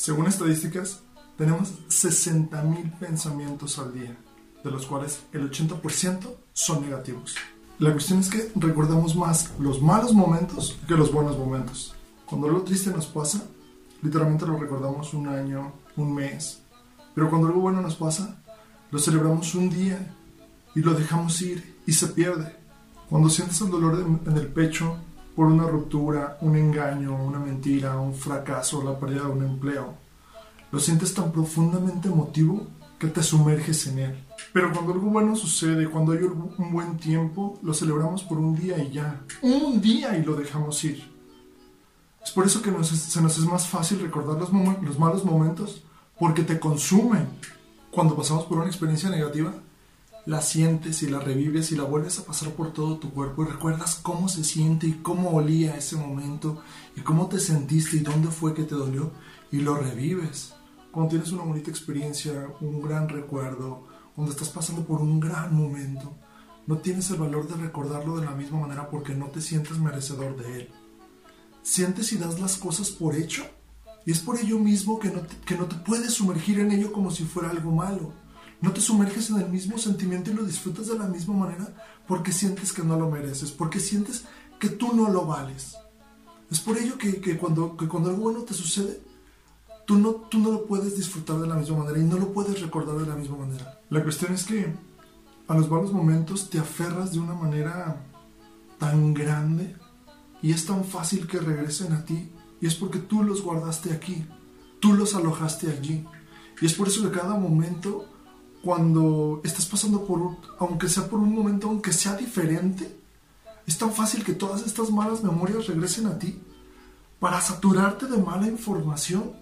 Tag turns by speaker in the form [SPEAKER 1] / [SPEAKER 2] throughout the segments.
[SPEAKER 1] Según estadísticas, tenemos 60.000 pensamientos al día, de los cuales el 80% son negativos. La cuestión es que recordamos más los malos momentos que los buenos momentos. Cuando algo triste nos pasa, literalmente lo recordamos un año, un mes. Pero cuando algo bueno nos pasa, lo celebramos un día y lo dejamos ir y se pierde. Cuando sientes el dolor en el pecho por una ruptura, un engaño, una mentira, un fracaso, la pérdida de un empleo, lo sientes tan profundamente emotivo que te sumerges en él. Pero cuando algo bueno sucede, cuando hay un buen tiempo, lo celebramos por un día y ya. Un día y lo dejamos ir. Es por eso que se nos es más fácil recordar los, los malos momentos, porque te consumen. Cuando pasamos por una experiencia negativa, la sientes y la revives y la vuelves a pasar por todo tu cuerpo y recuerdas cómo se siente y cómo olía ese momento y cómo te sentiste y dónde fue que te dolió y lo revives. Cuando tienes una bonita experiencia, un gran recuerdo, cuando estás pasando por un gran momento, no tienes el valor de recordarlo de la misma manera porque no te sientes merecedor de él. Sientes y das las cosas por hecho y es por ello mismo que no, que no te puedes sumergir en ello como si fuera algo malo. No te sumerges en el mismo sentimiento y lo disfrutas de la misma manera porque sientes que no lo mereces, porque sientes que tú no lo vales. Es por ello que, que cuando, que cuando algo bueno te sucede, tú no, tú no lo puedes disfrutar de la misma manera y no lo puedes recordar de la misma manera. La cuestión es que a los malos momentos te aferras de una manera tan grande y es tan fácil que regresen a ti y es porque tú los guardaste aquí, tú los alojaste allí. Y es por eso que cada momento, cuando estás pasando por, aunque sea por un momento, aunque sea diferente, es tan fácil que todas estas malas memorias regresen a ti para saturarte de mala información.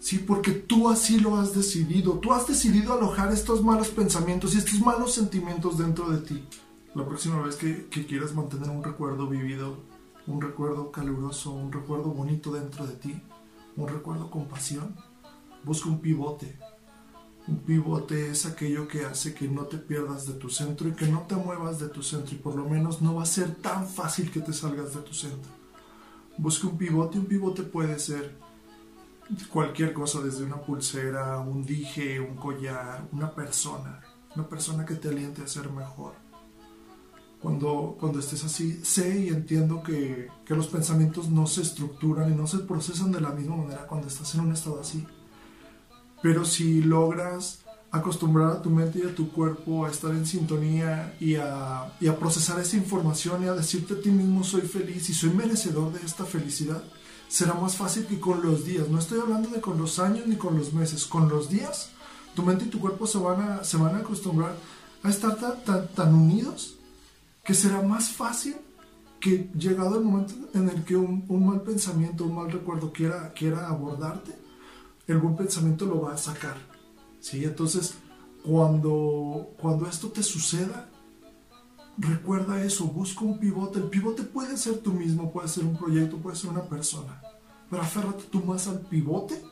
[SPEAKER 1] Sí, porque tú así lo has decidido. Tú has decidido alojar estos malos pensamientos y estos malos sentimientos dentro de ti. La próxima vez que, que quieras mantener un recuerdo vivido un recuerdo caluroso, un recuerdo bonito dentro de ti, un recuerdo con pasión, busca un pivote. Un pivote es aquello que hace que no te pierdas de tu centro y que no te muevas de tu centro y por lo menos no va a ser tan fácil que te salgas de tu centro. Busca un pivote, un pivote puede ser cualquier cosa, desde una pulsera, un dije, un collar, una persona, una persona que te aliente a ser mejor cuando, cuando estés así, sé y entiendo que, que, los pensamientos no se estructuran y no se procesan de la misma manera cuando estás en un estado así. Pero si logras acostumbrar a tu mente y a tu cuerpo a estar en sintonía y a, y a procesar esa información y a decirte a ti mismo soy feliz y soy merecedor de esta felicidad, será más fácil que con los días. No estoy hablando de con los años ni con los meses, con los días tu mente y tu cuerpo se van a, se van a acostumbrar a estar tan, tan, unidos que será más fácil que llegado el momento en el que un, mal pensamiento, un mal recuerdo quiera, quiera abordarte, el buen pensamiento lo va a sacar. ¿sí? Entonces, cuando, cuando esto te suceda, recuerda eso, busca un pivote. El pivote puede ser tú mismo, puede ser un proyecto, puede ser una persona, pero aférrate tú más al pivote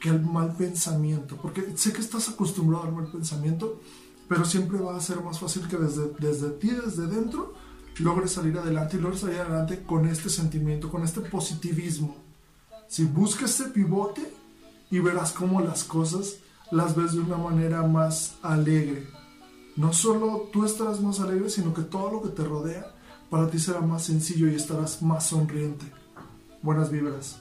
[SPEAKER 1] que al mal pensamiento, porque sé que estás acostumbrado al mal pensamiento, pero siempre va a ser más fácil que desde, desde ti, desde dentro, logres salir adelante y logres salir adelante con este sentimiento, con este positivismo. Si buscas ese pivote y verás cómo las cosas las ves de una manera más alegre. No solo tú estarás más alegre, sino que todo lo que te rodea para ti será más sencillo y estarás más sonriente. Buenas vibras.